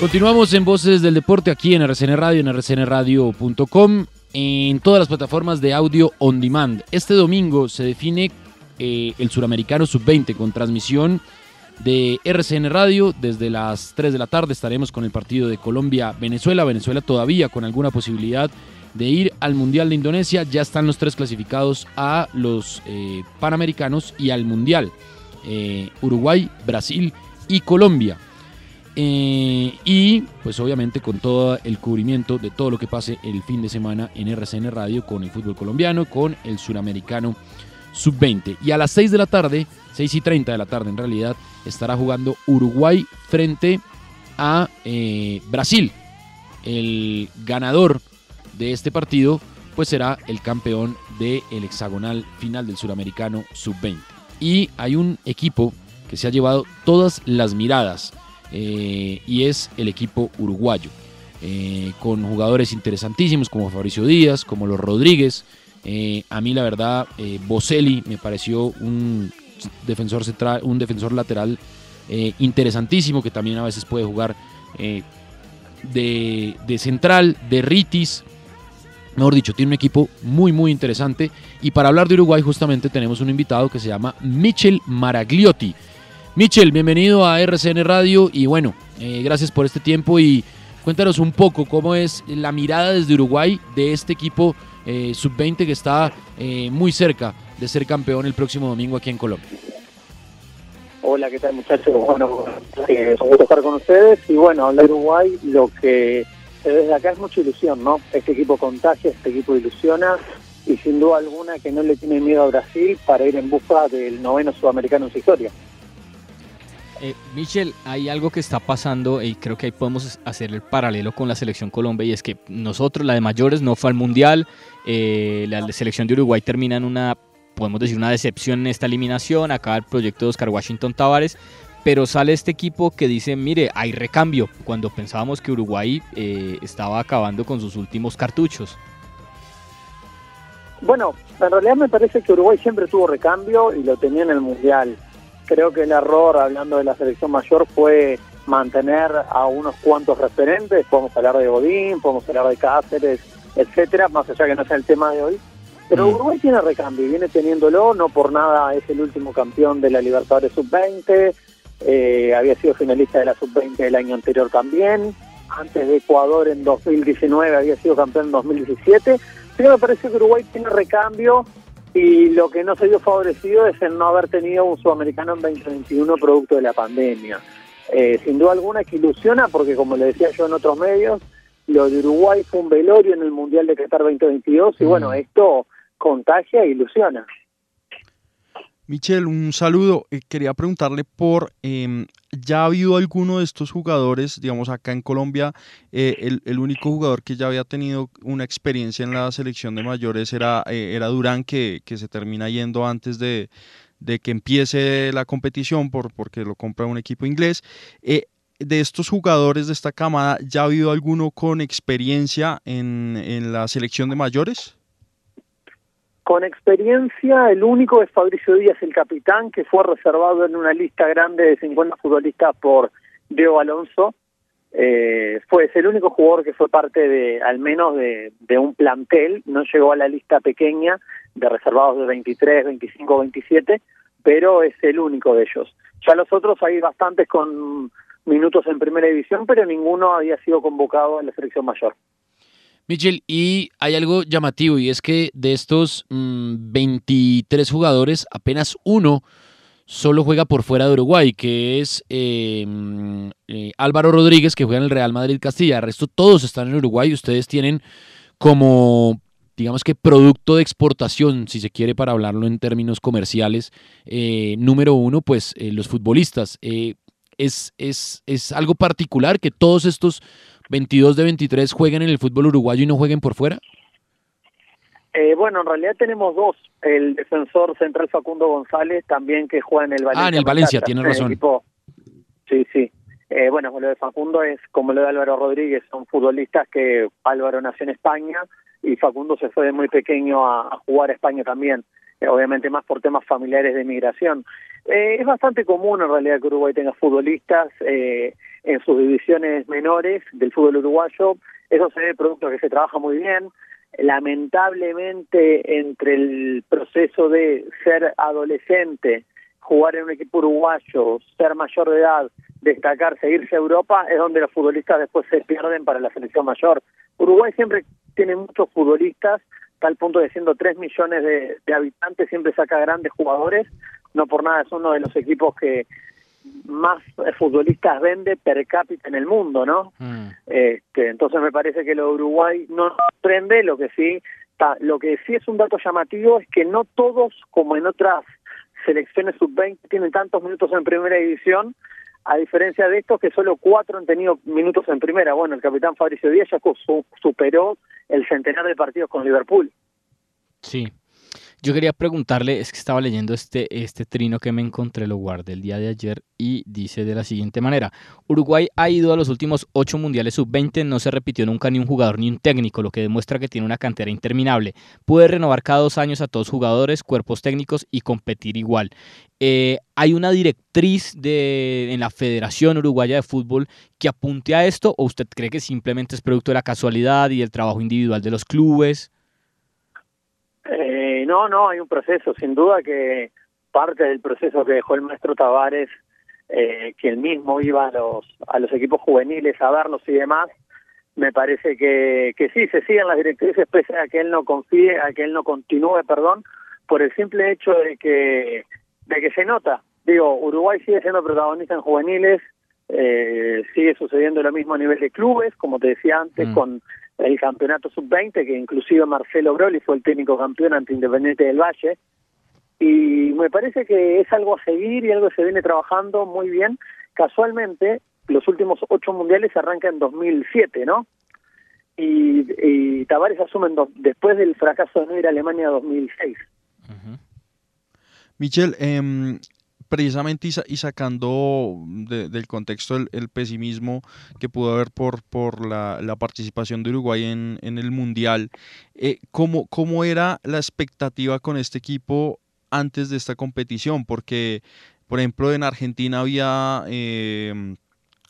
Continuamos en Voces del Deporte aquí en RCN Radio, en rcnradio.com, en todas las plataformas de audio on demand. Este domingo se define eh, el Suramericano Sub-20 con transmisión de RCN Radio. Desde las 3 de la tarde estaremos con el partido de Colombia-Venezuela. Venezuela todavía con alguna posibilidad de ir al Mundial de Indonesia. Ya están los tres clasificados a los eh, Panamericanos y al Mundial. Eh, Uruguay, Brasil y Colombia. Y pues obviamente con todo el cubrimiento de todo lo que pase el fin de semana en RCN Radio con el fútbol colombiano, con el suramericano sub-20. Y a las 6 de la tarde, 6 y 30 de la tarde en realidad, estará jugando Uruguay frente a eh, Brasil. El ganador de este partido pues será el campeón del hexagonal final del suramericano sub-20. Y hay un equipo que se ha llevado todas las miradas eh, y es el equipo uruguayo, eh, con jugadores interesantísimos como Fabricio Díaz, como los Rodríguez. Eh, a mí la verdad, eh, Boselli me pareció un defensor central, un defensor lateral eh, interesantísimo que también a veces puede jugar eh, de, de central, de Ritis. Mejor dicho, tiene un equipo muy, muy interesante. Y para hablar de Uruguay, justamente tenemos un invitado que se llama Michel Maragliotti. Michel, bienvenido a RCN Radio y bueno, gracias por este tiempo y cuéntanos un poco cómo es la mirada desde Uruguay de este equipo eh, sub-20 que está eh, muy cerca de ser campeón el próximo domingo aquí en Colombia. Hola, ¿qué tal muchachos? Bueno, eh, es un gusto estar con ustedes y bueno, hablar de Uruguay, lo que eh, desde acá es mucha ilusión, ¿no? Este equipo contagia, este equipo ilusiona y sin duda alguna que no le tiene miedo a Brasil para ir en busca del noveno sudamericano en su historia. Eh, Michel, hay algo que está pasando y creo que ahí podemos hacer el paralelo con la selección Colombia y es que nosotros, la de mayores, no fue al Mundial, eh, la selección de Uruguay termina en una, podemos decir, una decepción en esta eliminación, acaba el proyecto de Oscar Washington Tavares, pero sale este equipo que dice, mire, hay recambio, cuando pensábamos que Uruguay eh, estaba acabando con sus últimos cartuchos. Bueno, en realidad me parece que Uruguay siempre tuvo recambio y lo tenía en el Mundial. Creo que el error, hablando de la selección mayor, fue mantener a unos cuantos referentes. Podemos hablar de Godín, podemos hablar de Cáceres, etcétera, más allá que no sea el tema de hoy. Pero Uruguay tiene recambio y viene teniéndolo, no por nada es el último campeón de la Libertadores Sub-20, eh, había sido finalista de la Sub-20 el año anterior también, antes de Ecuador en 2019, había sido campeón en 2017. Sí me parece que Uruguay tiene recambio y lo que no se dio favorecido es el no haber tenido un sudamericano en 2021 producto de la pandemia. Eh, sin duda alguna que ilusiona porque como le decía yo en otros medios, lo de Uruguay fue un velorio en el Mundial de Qatar 2022 y bueno, esto contagia e ilusiona. Michel, un saludo. Eh, quería preguntarle por, em, ¿ya ha habido alguno de estos jugadores, digamos acá en Colombia, eh, el, único jugador que ya había tenido una experiencia en la selección de mayores era, eh, era Durán, que, que, se termina yendo antes de, de, que empiece la competición por, porque lo compra un equipo inglés. de estos jugadores de esta camada, ¿ya ha habido alguno con experiencia en, en la selección de mayores? Con experiencia, el único es Fabricio Díaz, el capitán, que fue reservado en una lista grande de 50 futbolistas por Diego Alonso. Eh, fue el único jugador que fue parte de, al menos de, de, un plantel, no llegó a la lista pequeña de reservados de 23, 25, 27, pero es el único de ellos. Ya los otros hay bastantes con minutos en primera división, pero ninguno había sido convocado en la selección mayor. Michel, y hay algo llamativo y es que de estos 23 mm, jugadores, apenas uno solo juega por fuera de Uruguay, que es eh, mm, eh, Álvaro Rodríguez, que juega en el Real Madrid Castilla. El resto todos están en Uruguay ustedes tienen como, digamos que producto de exportación, si se quiere para hablarlo en términos comerciales, eh, número uno, pues los futbolistas. es, es, es algo particular que todos estos 22 de 23 jueguen en el fútbol uruguayo y no jueguen por fuera? Eh, bueno, en realidad tenemos dos. El defensor central Facundo González, también que juega en el Valencia. Ah, en el Valencia, tiene razón. Sí, sí. Eh, bueno, lo de Facundo es como lo de Álvaro Rodríguez, son futbolistas que Álvaro nació en España y Facundo se fue de muy pequeño a, jugar a España también, eh, obviamente más por temas familiares de migración. Eh, es bastante común en realidad que Uruguay tenga futbolistas eh, en sus divisiones menores del fútbol uruguayo. Eso se ve producto que se trabaja muy bien. Lamentablemente, entre el proceso de ser adolescente, jugar en un equipo uruguayo, ser mayor de edad, destacarse, irse a Europa, es donde los futbolistas después se pierden para la selección mayor. Uruguay siempre tiene muchos futbolistas, tal punto de siendo 3 millones de, de habitantes, siempre saca grandes jugadores, no por nada es uno de los equipos que más futbolistas vende per cápita en el mundo, ¿no? Mm. Este, entonces me parece que lo de Uruguay no prende, lo que sí, lo que sí es un dato llamativo es que no todos, como en otras selecciones sub-20, tienen tantos minutos en primera división, a diferencia de estos que solo cuatro han tenido minutos en primera. Bueno, el capitán Fabricio Díaz ya superó el centenar de partidos con Liverpool. Sí, yo quería preguntarle, es que estaba leyendo este, este trino que me encontré, lo guardé el día de ayer y dice de la siguiente manera, Uruguay ha ido a los últimos ocho mundiales sub-20, no se repitió nunca ni un jugador ni un técnico, lo que demuestra que tiene una cantera interminable. Puede renovar cada dos años a todos jugadores, cuerpos técnicos y competir igual. Eh, ¿Hay una directriz de, en la Federación Uruguaya de Fútbol que apunte a esto o usted cree que simplemente es producto de la casualidad y del trabajo individual de los clubes? Eh, no, no, hay un proceso, sin duda que parte del proceso que dejó el maestro Tavares, eh, que él mismo iba a los, a los equipos juveniles a verlos y demás, me parece que, que sí, se siguen las directrices pese a que él no confíe, a que él no continúe, perdón, por el simple hecho de que, de que se nota. Digo, Uruguay sigue siendo protagonista en juveniles, eh, sigue sucediendo lo mismo a nivel de clubes, como te decía antes, mm. con el campeonato sub-20, que inclusive Marcelo Broli fue el técnico campeón ante Independiente del Valle. Y me parece que es algo a seguir y algo que se viene trabajando muy bien. Casualmente, los últimos ocho mundiales arrancan en 2007, ¿no? Y, y Tavares asume después del fracaso de no ir a Alemania en 2006. Michel, eh, precisamente y, sacando del contexto el, pesimismo que pudo haber por, por la, participación de Uruguay en, el Mundial, eh, ¿cómo, ¿cómo era la expectativa con este equipo antes de esta competición? Porque, por ejemplo, en Argentina había... Eh,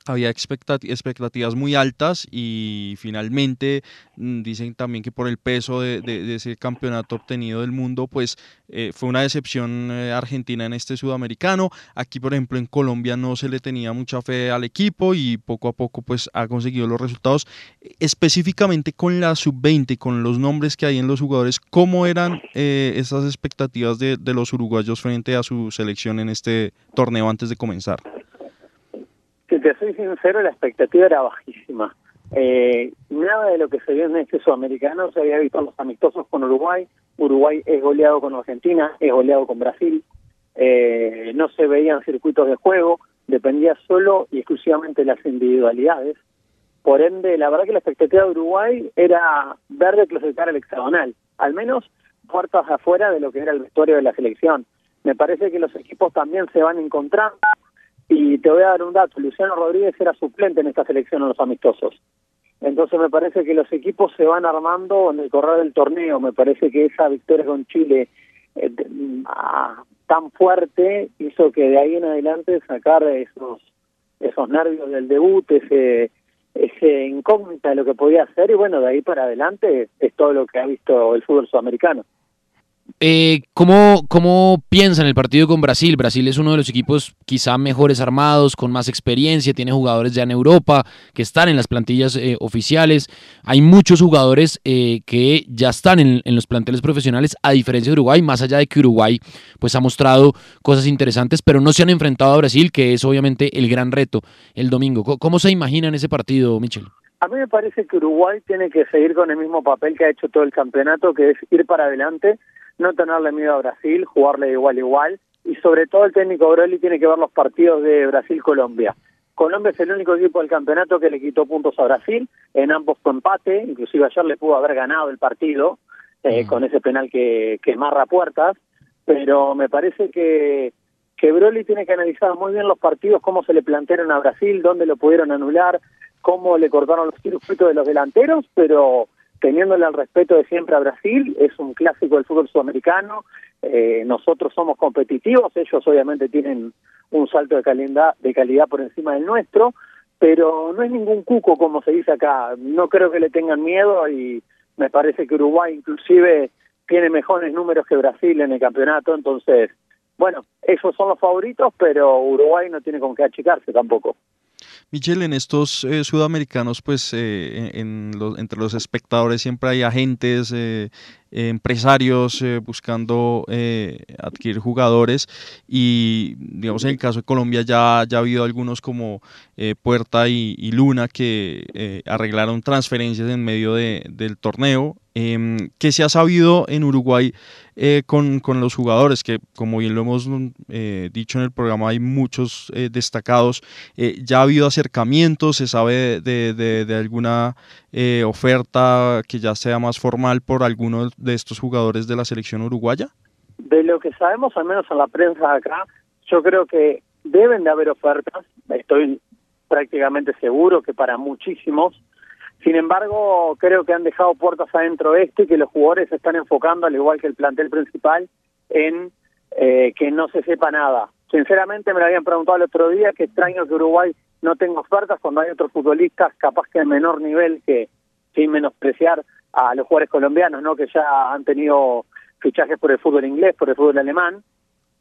había expectativas muy altas y finalmente mm, dicen también que por el peso de, ese campeonato obtenido del mundo, pues eh, fue una decepción eh, Argentina en este sudamericano. Aquí, por ejemplo, en Colombia no se le tenía mucha fe al equipo y poco a poco pues ha conseguido los resultados. Específicamente con la sub-20, con los nombres que hay en los jugadores, ¿cómo eran eh, esas expectativas de los uruguayos frente a su selección en este torneo antes de comenzar? Si te soy sincero, la expectativa era bajísima. Eh, nada de lo que se vio en este sudamericano se había visto en los amistosos con Uruguay. Uruguay es goleado con Argentina, es goleado con Brasil. Eh, no se veían circuitos de juego, dependía solo y exclusivamente de las individualidades. Por ende, la verdad que la expectativa de Uruguay era ver de clasificar al hexagonal, al menos puertas afuera de lo que era el vestuario de la selección. Me parece que los equipos también se van encontrando y te voy a dar un dato, Luciano Rodríguez era suplente en esta selección en los amistosos. Entonces me parece que los equipos se van armando en el correr del torneo. Me parece que esa victoria con Chile eh, ah, tan fuerte hizo que de ahí en adelante sacar esos esos nervios del debut, ese ese incógnita de lo que podía hacer y bueno, de ahí para adelante es todo lo que ha visto el fútbol sudamericano. Eh, ¿cómo, ¿Cómo piensan el partido con Brasil? Brasil es uno de los equipos quizá mejores armados, con más experiencia, tiene jugadores ya en Europa que están en las plantillas eh, oficiales. Hay muchos jugadores eh, que ya están en, los planteles profesionales, a diferencia de Uruguay, más allá de que Uruguay pues, ha mostrado cosas interesantes, pero no se han enfrentado a Brasil, que es obviamente el gran reto el domingo. ¿Cómo, se imaginan ese partido, Michel? A mí me parece que Uruguay tiene que seguir con el mismo papel que ha hecho todo el campeonato, que es ir para adelante no tenerle miedo a Brasil, jugarle igual igual. Y sobre todo el técnico Broly tiene que ver los partidos de Brasil-Colombia. Colombia es el único equipo del campeonato que le quitó puntos a Brasil, en ambos fue empate, inclusive ayer le pudo haber ganado el partido eh, con ese penal que, que marra puertas, pero me parece que, que Broly tiene que analizar muy bien los partidos, cómo se le plantearon a Brasil, dónde lo pudieron anular, cómo le cortaron los circuitos de los delanteros, pero teniéndole el respeto de siempre a Brasil, es un clásico del fútbol sudamericano, eh, nosotros somos competitivos, ellos obviamente tienen un salto de calidad, de calidad por encima del nuestro, pero no es ningún cuco como se dice acá, no creo que le tengan miedo y me parece que Uruguay inclusive tiene mejores números que Brasil en el campeonato, entonces, bueno, esos son los favoritos, pero Uruguay no tiene con qué achicarse tampoco. Michel, en estos eh, sudamericanos, pues eh, en entre los espectadores siempre hay agentes, eh, empresarios buscando adquirir jugadores y digamos en el caso de Colombia ya, ya ha habido algunos como Puerta y, Luna que arreglaron transferencias en medio de, del torneo. Em, ¿Qué se ha sabido en Uruguay eh, con, con, los jugadores? Que como bien lo hemos eh, dicho en el programa, hay muchos eh, destacados. ¿Ya ha habido acercamientos? ¿Se sabe de, de, de alguna oferta que ya sea más formal por alguno de estos jugadores de la selección uruguaya? De lo que sabemos, al menos en la prensa acá, yo creo que deben de haber ofertas. Estoy prácticamente seguro que para muchísimos sin embargo, creo que han dejado puertas adentro esto y que los jugadores se están enfocando, al igual que el plantel principal, en eh, que no se sepa nada. Sinceramente, me lo habían preguntado el otro día, que extraño que Uruguay no tenga ofertas cuando hay otros futbolistas capaz que de menor nivel que, sin menospreciar a los jugadores colombianos, no que ya han tenido fichajes por el fútbol inglés, por el fútbol alemán,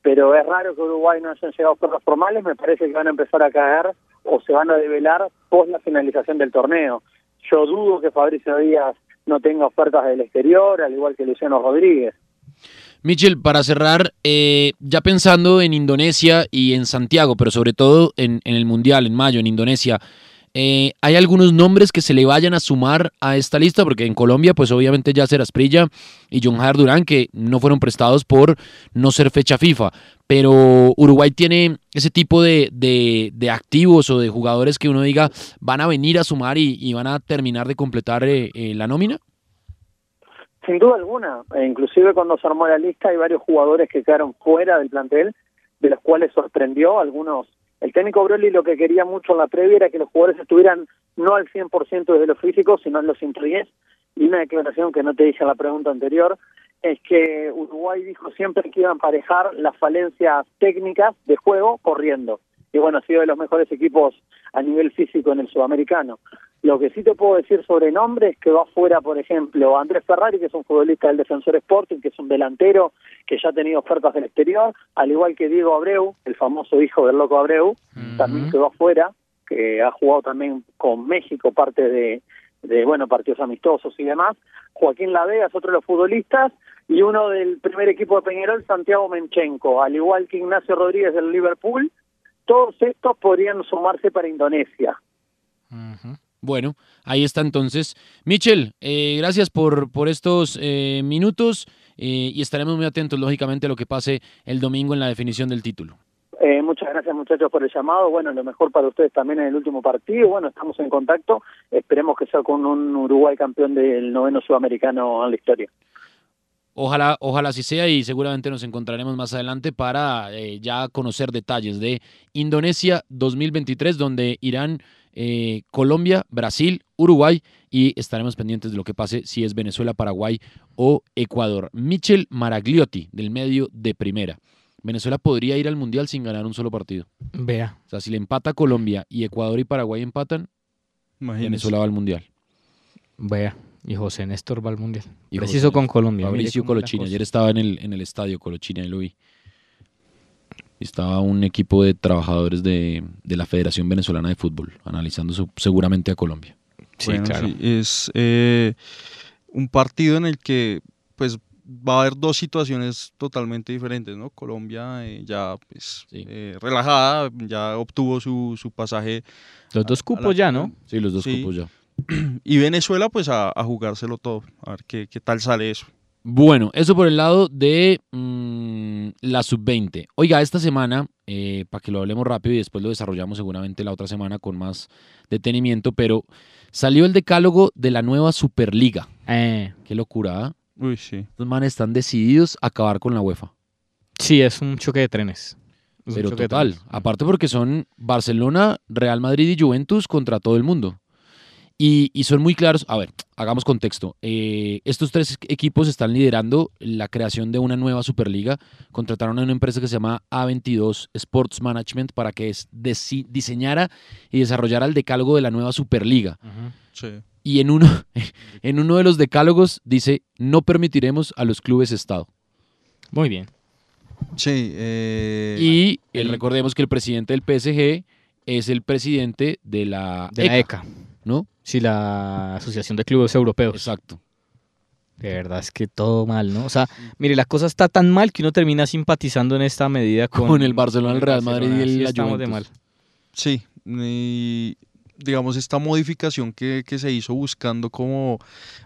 pero es raro que Uruguay no hayan llegado ofertas formales, me parece que van a empezar a caer o se van a develar post la finalización del torneo. Yo dudo que Fabricio Díaz no tenga ofertas del exterior, al igual que Luciano Rodríguez. Michel, para cerrar, eh, ya pensando en Indonesia y en Santiago, pero sobre todo en, el Mundial, en mayo, en Indonesia, eh, ¿hay algunos nombres que se le vayan a sumar a esta lista? Porque en Colombia, pues obviamente ya será Asprilla y John Jair Durán, que no fueron prestados por no ser fecha FIFA pero Uruguay tiene ese tipo de, de, activos o de jugadores que uno diga van a venir a sumar y, van a terminar de completar eh, eh, la nómina? Sin duda alguna, e inclusive cuando se armó la lista hay varios jugadores que quedaron fuera del plantel, de los cuales sorprendió algunos. El técnico Broly lo que quería mucho en la previa era que los jugadores estuvieran no al 100% desde lo físico, sino en los 110, y una declaración que no te dije en la pregunta anterior, es que Uruguay dijo siempre que iba a emparejar las falencias técnicas de juego corriendo. y bueno, ha sido de los mejores equipos a nivel físico en el sudamericano. Lo que sí te puedo decir sobre nombres es que va fuera, por ejemplo, Andrés Ferrari, que es un futbolista del Defensor Sporting, que es un delantero que ya ha tenido ofertas del exterior, al igual que Diego Abreu, el famoso hijo del loco Abreu, también quedó afuera, que ha jugado también con México parte de, de bueno partidos amistosos y demás. Joaquín Lavega es otro de los futbolistas y uno del primer equipo de Peñarol, Santiago Menchenko, al igual que Ignacio Rodríguez del Liverpool. Todos estos podrían sumarse para Indonesia. Bueno, ahí está entonces. Michel, eh, gracias por, por estos eh, minutos eh, y estaremos muy atentos, lógicamente, a lo que pase el domingo en la definición del título. Eh, muchas gracias muchachos por el llamado. Bueno, lo mejor para ustedes también en el último partido. Bueno, estamos en contacto. Esperemos que sea con un Uruguay campeón del noveno sudamericano en la historia. Ojalá, ojalá así sea y seguramente nos encontraremos más adelante para eh, ya conocer detalles de Indonesia 2023, donde irán eh, Colombia, Brasil, Uruguay y estaremos pendientes de lo que pase si es Venezuela, Paraguay o Ecuador. Michel Maragliotti, del medio de primera. Venezuela podría ir al Mundial sin ganar un solo partido. Vea. O sea, si le empata Colombia y Ecuador y Paraguay empatan, Imagínese. Venezuela va al Mundial. Vea. Y José Néstor va al Mundial. Y Preciso José con Colombia. Fabricio Colochini. Ayer estaba en el, en el estadio Colochini, ahí lo vi. Estaba un equipo de trabajadores de, de la Federación Venezolana de Fútbol, analizando su- seguramente a Colombia. Bueno, sí, es eh, un partido en el que pues va a haber dos situaciones totalmente diferentes, ¿no? Colombia eh, ya pues eh, relajada, ya obtuvo su, su pasaje. Los dos a- a cupos la- ya, ¿no? Sí, los dos cupos ya. Y Venezuela pues a, a jugárselo todo, a ver qué, qué tal sale eso. Bueno, eso por el lado de mm, la sub-20. Oiga, esta semana, eh, para que lo hablemos rápido y después lo desarrollamos seguramente la otra semana con más detenimiento, pero salió el decálogo de la nueva Superliga. Eh. Qué locura. ¿ah? Uy, sí. Estos manes están decididos a acabar con la UEFA. Sí, es un choque de trenes. Es Pero total, trenes. aparte porque son Barcelona, Real Madrid y Juventus contra todo el mundo. Y, y son muy claros. A ver, hagamos contexto. Eh, estos tres equipos están liderando la creación de una nueva Superliga. Contrataron a una empresa que se llama A22 Sports Management para que es- diseñara y desarrollara el decálogo de la nueva Superliga. Sí. Y en uno, en uno de los decálogos dice, no permitiremos a los clubes Estado. Muy bien. Sí. eh, Y recordemos que el presidente del PSG es el presidente de la De la ECA. ¿no? Sí, la Asociación de Clubes Europeos. Exacto. De verdad es que todo mal, ¿no? O sea, mire, la cosa está tan mal que uno termina simpatizando en esta medida con, Con el Barcelona, el Real Madrid y el estamos de mal. Sí, y digamos esta modificación que, que se hizo buscando como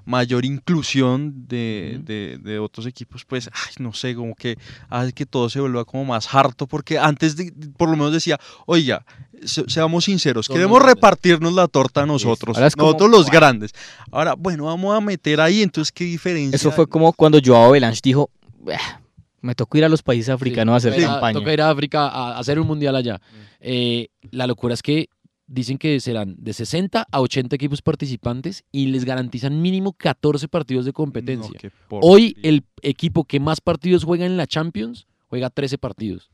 mayor inclusión de, de- de otros equipos, pues, ay, no sé, como que hace que todo se vuelva como más harto, porque antes de, por lo menos decía, oiga, se- seamos sinceros, queremos repartirnos la torta a nosotros, es como, nosotros los grandes. Ahora, bueno, vamos a meter ahí, entonces, ¿qué diferencia? Eso fue como cuando Joao Belange dijo, "Ah, me tocó ir a los países africanos a hacer campaña. Toca ir a África a a hacer un mundial allá. Eh, la locura es que dicen que serán de 60 a 80 equipos participantes y les garantizan mínimo 14 partidos de competencia. Hoy el equipo que más partidos juega en la Champions juega 13 partidos.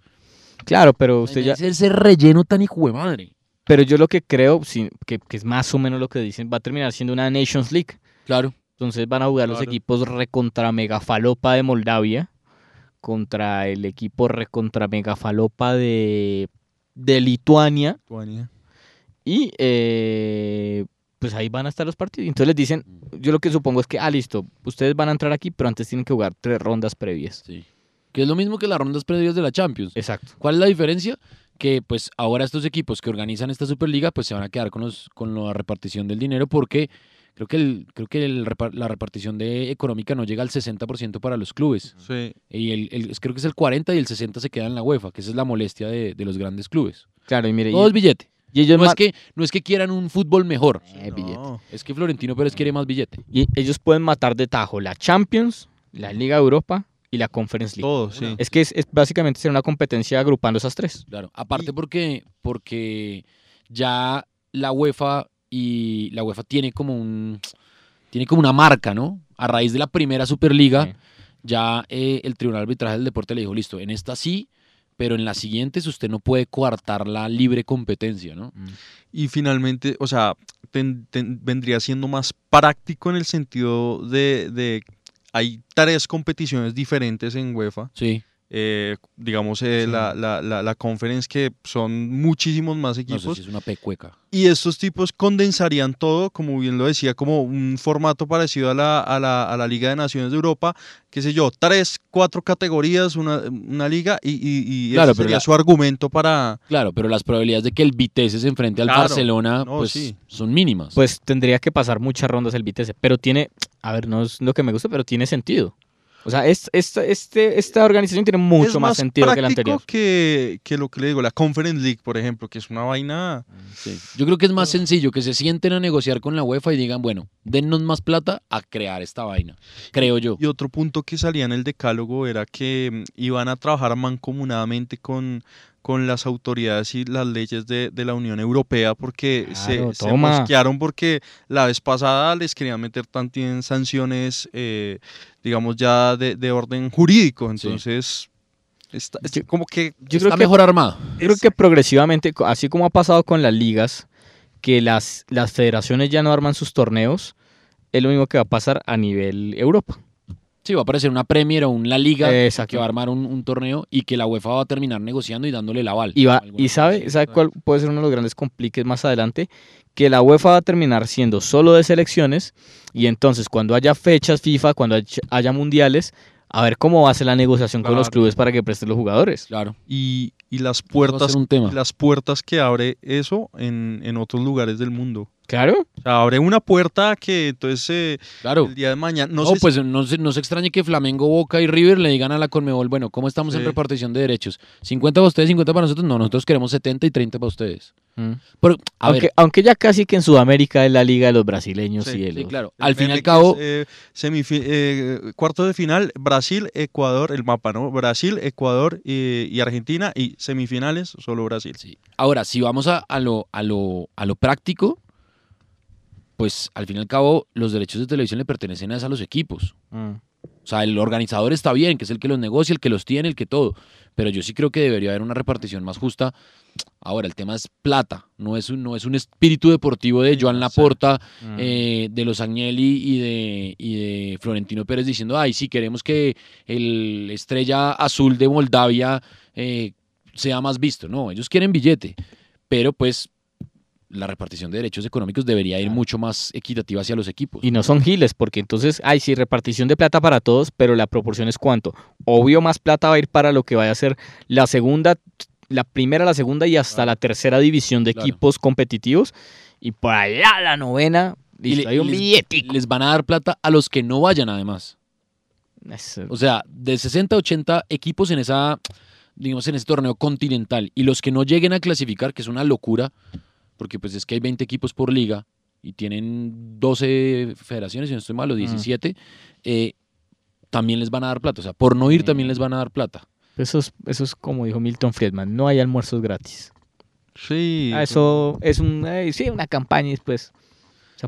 Claro, pero usted ya... Es ese relleno tan hijo de madre. Pero yo lo que creo, sí, que, que es más o menos lo que dicen, va a terminar siendo una Nations League. Claro. Entonces van a jugar los equipos recontra megafalopa de Moldavia contra el equipo recontra megafalopa de, de Lituania. Lituania. Y eh, pues ahí van a estar los partidos. Entonces les dicen, yo lo que supongo es que, ah, listo, ustedes van a entrar aquí, pero antes tienen que jugar tres rondas previas. Sí. Que es lo mismo que las rondas previas de la Champions. Exacto. ¿Cuál es la diferencia? Que pues ahora estos equipos que organizan esta Superliga pues se van a quedar con los con la repartición del dinero porque creo que el creo que el la repartición de económica no llega al 60% para los clubes. Sí. Y el, el- creo que es el 40 y el 60 se queda en la UEFA, que esa es la molestia de, de los grandes clubes. Claro, y mire. Todo y- es billete. Y ellos no, es que, no es que quieran un fútbol mejor. billete. Es que Florentino Pérez quiere más billete. Y ellos pueden matar de tajo la Champions, la Liga de Europa y la Conference League. Todo, sí. Es que es, es básicamente ser una competencia agrupando esas tres. Claro, aparte porque, porque ya la UEFA y la UEFA tiene como un tiene como una marca, ¿no? A raíz de la primera Superliga, ya eh, el Tribunal de Arbitraje del Deporte le dijo, listo, en esta sí pero en las siguientes usted no puede coartar la libre competencia, ¿no? Y finalmente, o sea, ten- ten- vendría siendo más práctico en el sentido de, de hay tres competiciones diferentes en UEFA. Sí. Eh, digamos, eh, la, la, la, la conference que son muchísimos más No equipos. sé si es una pecueca. Y estos tipos condensarían todo, como bien lo decía, como un formato parecido a la, a la, a la Liga de Naciones de Europa, qué sé yo, tres, cuatro categorías, una, una liga, y, y, y ese Claro, pero sería la- su argumento para... Claro, pero las probabilidades de que el Vitesse se enfrente al Claro, Barcelona no, pues, sí. son mínimas. Pues tendría que pasar muchas rondas el Vitesse, pero tiene, a ver, no es lo que me gusta, pero tiene sentido. O sea, es- esta, este, esta organización tiene mucho es más, más sentido que la anterior. que, que lo que le digo, la Conference League, por ejemplo, que es una vaina... Sí. Yo creo que es más sencillo que se sienten a negociar con la UEFA y digan, bueno, dennos más plata a crear esta vaina. Creo yo. Y otro punto que salía en el decálogo era que mm, iban a trabajar mancomunadamente con, con las autoridades y las leyes de, de la Unión Europea porque Claro, se, se mosquearon porque la vez pasada les querían meter también sanciones, eh, digamos, ya de, de orden jurídico. Entonces, está, es como que... Yo creo que- armado. Yo creo que progresivamente, así como ha pasado con las ligas, que las, las federaciones ya no arman sus torneos, es lo mismo que va a pasar a nivel Europa. Sí, va a aparecer una Premier o una Liga Exacto. que va a armar un, un torneo y que la UEFA va a terminar negociando y dándole el aval. Y, va, y sabe, ¿sabe cuál puede ser uno de los grandes compliques más adelante? Que la UEFA va a terminar siendo solo de selecciones y entonces cuando haya fechas FIFA, cuando haya- mundiales, a ver cómo va a ser la negociación con los clubes para que presten los jugadores. Claro. Y, y las puertas, ser un tema. las puertas que abre eso en, en otros lugares del mundo. Claro. O sea, abre una puerta que entonces eh, Claro. el día de mañana... No, No, sé si- pues no se, no se extrañe que Flamengo, Boca y River le digan a la Conmebol, bueno, ¿cómo estamos en repartición de derechos? ¿50 para ustedes, 50 para nosotros? No, nosotros queremos 70 y 30 para ustedes. Mm. Pero, a Aunque, ver, aunque ya casi que en Sudamérica es la liga de los brasileños Sí, y sí, los- claro. El Al fin y al cabo, es, eh, eh, cuartos de final, Brasil, Ecuador, el mapa, ¿no? Brasil, Ecuador y, y Argentina y semifinales, solo Brasil. ahora, si vamos a, a lo, a, lo, a lo práctico, pues al fin y al cabo los derechos de televisión le pertenecen a, los equipos. Mm. O sea, el organizador está bien, que es el que los negocia, el que los tiene, el que todo. Pero yo sí creo que debería haber una repartición más justa. Ahora, el tema es plata, no es un, no es un espíritu deportivo de Joan Laporta, Mm. eh, de los Agnelli y de, y de Florentino Pérez diciendo, ay, sí, queremos que el estrella azul de Moldavia eh, sea más visto. No, ellos quieren billete, pero pues la repartición de derechos económicos debería ir mucho más equitativa hacia los equipos. Y no son giles, porque entonces, ay, sí, repartición de plata para todos, pero la proporción es cuánto. Obvio, más plata va a ir para lo que vaya a ser la segunda, la primera, la segunda y hasta la tercera división de Claro. equipos competitivos. Y por allá la novena, Y listo, le- hay un y les- billetico. les van a dar plata a los que no vayan además. Eso- O sea, de 60 a 80 equipos en esa, digamos, en ese torneo continental y los que no lleguen a clasificar, que es una locura, porque pues es que hay 20 equipos por liga y tienen 12 federaciones, si no estoy mal, o 17, eh, también les van a dar plata. O sea, por no ir también les van a dar plata. Eso es, eso es como dijo Milton Friedman, no hay almuerzos gratis. Sí. Ah, eso es un, eh, sí, una campaña y después.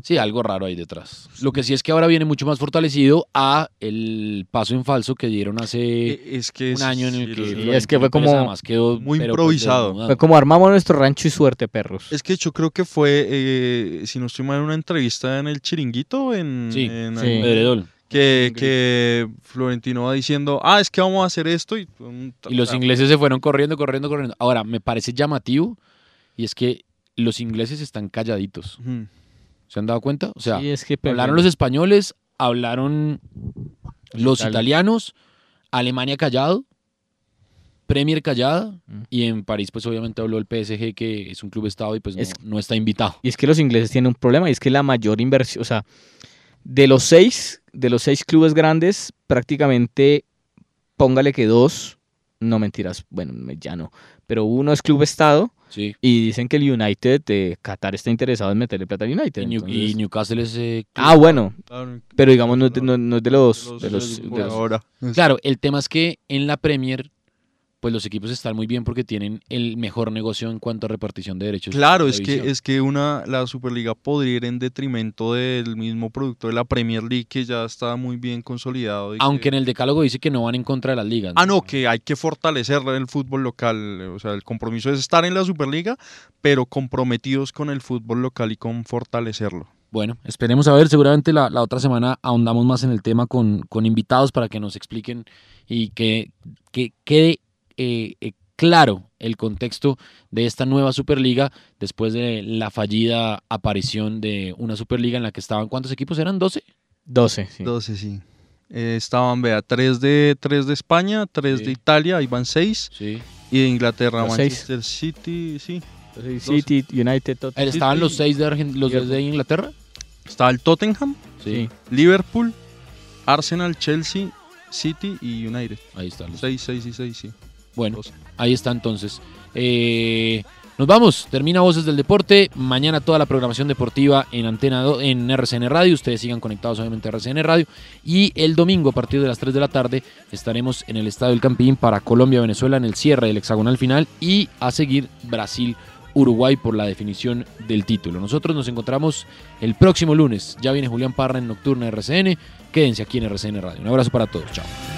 Sí, algo raro ahí detrás. Lo que sí es que ahora viene mucho más fortalecido a el paso en falso que dieron hace E, es que un año en el que sí, es que fue como quedó, muy pues, improvisado. Fue como armamos nuestro rancho y suerte, perros. Es que yo creo que fue, eh, si no estoy mal, una entrevista en el Chiringuito, en, Sí, en- sí. en- Pedredol. que, que Florentino va diciendo, ah, es que vamos a hacer esto. Y, un- Y los ingleses se fueron corriendo, corriendo, corriendo. Ahora, me parece llamativo y es que los ingleses están calladitos. ujú. ¿Se han dado cuenta? O sea, Sí, es que hablaron los españoles, hablaron los italianos. italianos, Alemania callado, Premier callada Mm. y en París pues obviamente habló el PSG que es un club estado y pues no, no está invitado. Y es que los ingleses tienen un problema y es que la mayor inversión, o sea, de los seis, de los seis clubes grandes, prácticamente póngale que dos, no mentiras, bueno, ya no, pero uno es club estado Sí. y dicen que el United de Qatar está interesado en meterle plata al United. Y, New- entonces- y Newcastle es... eh, Ah, bueno, pero digamos no es de, no- no es de los... los- de los- ahora. Claro, el tema es que en la Premier pues los equipos están muy bien porque tienen el mejor negocio en cuanto a repartición de derechos. Claro, de es que, es que una, la Superliga podría ir en detrimento del mismo producto de la Premier League que ya está muy bien consolidado. y Aunque que- en el decálogo dice que no van en contra de las ligas. Ah, no, que hay que fortalecer el fútbol local. O sea, el compromiso es estar en la Superliga, pero comprometidos con el fútbol local y con fortalecerlo. Bueno, esperemos a ver. Seguramente la, la otra semana ahondamos más en el tema con, con invitados para que nos expliquen y que, que quede eh, eh, claro el contexto de esta nueva Superliga después de la fallida aparición de una Superliga en la que estaban, ¿cuántos equipos eran? ¿12? 12, sí. 12, sí. Eh, estaban, vea, tres de, tres de España, tres de Italia, ahí van seis. Sí. Y de Inglaterra, Los seis. Manchester City, sí. City, United, Tottenham. ¿Estaban los seis de, Argen- los Liverpool. de Inglaterra? Estaba el Tottenham, Sí. Liverpool, Arsenal, Chelsea, City y United. Ahí están los 6, 6 y 6, sí. Bueno, ahí está entonces. Eh, nos vamos, termina Voces del Deporte. Mañana toda la programación deportiva en Antena do- en RCN Radio. Ustedes sigan conectados obviamente a RCN Radio. Y el domingo a partir de las 3 de la tarde estaremos en el Estadio del Campín para Colombia-Venezuela en el cierre del hexagonal final y a seguir Brasil-Uruguay por la definición del título. Nosotros nos encontramos el próximo lunes. Ya viene Julián Parra en Nocturna RCN. Quédense aquí en RCN Radio. Un abrazo para todos. Chao.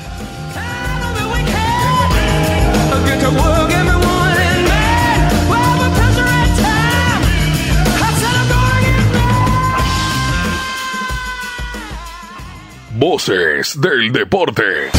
Voces del deporte.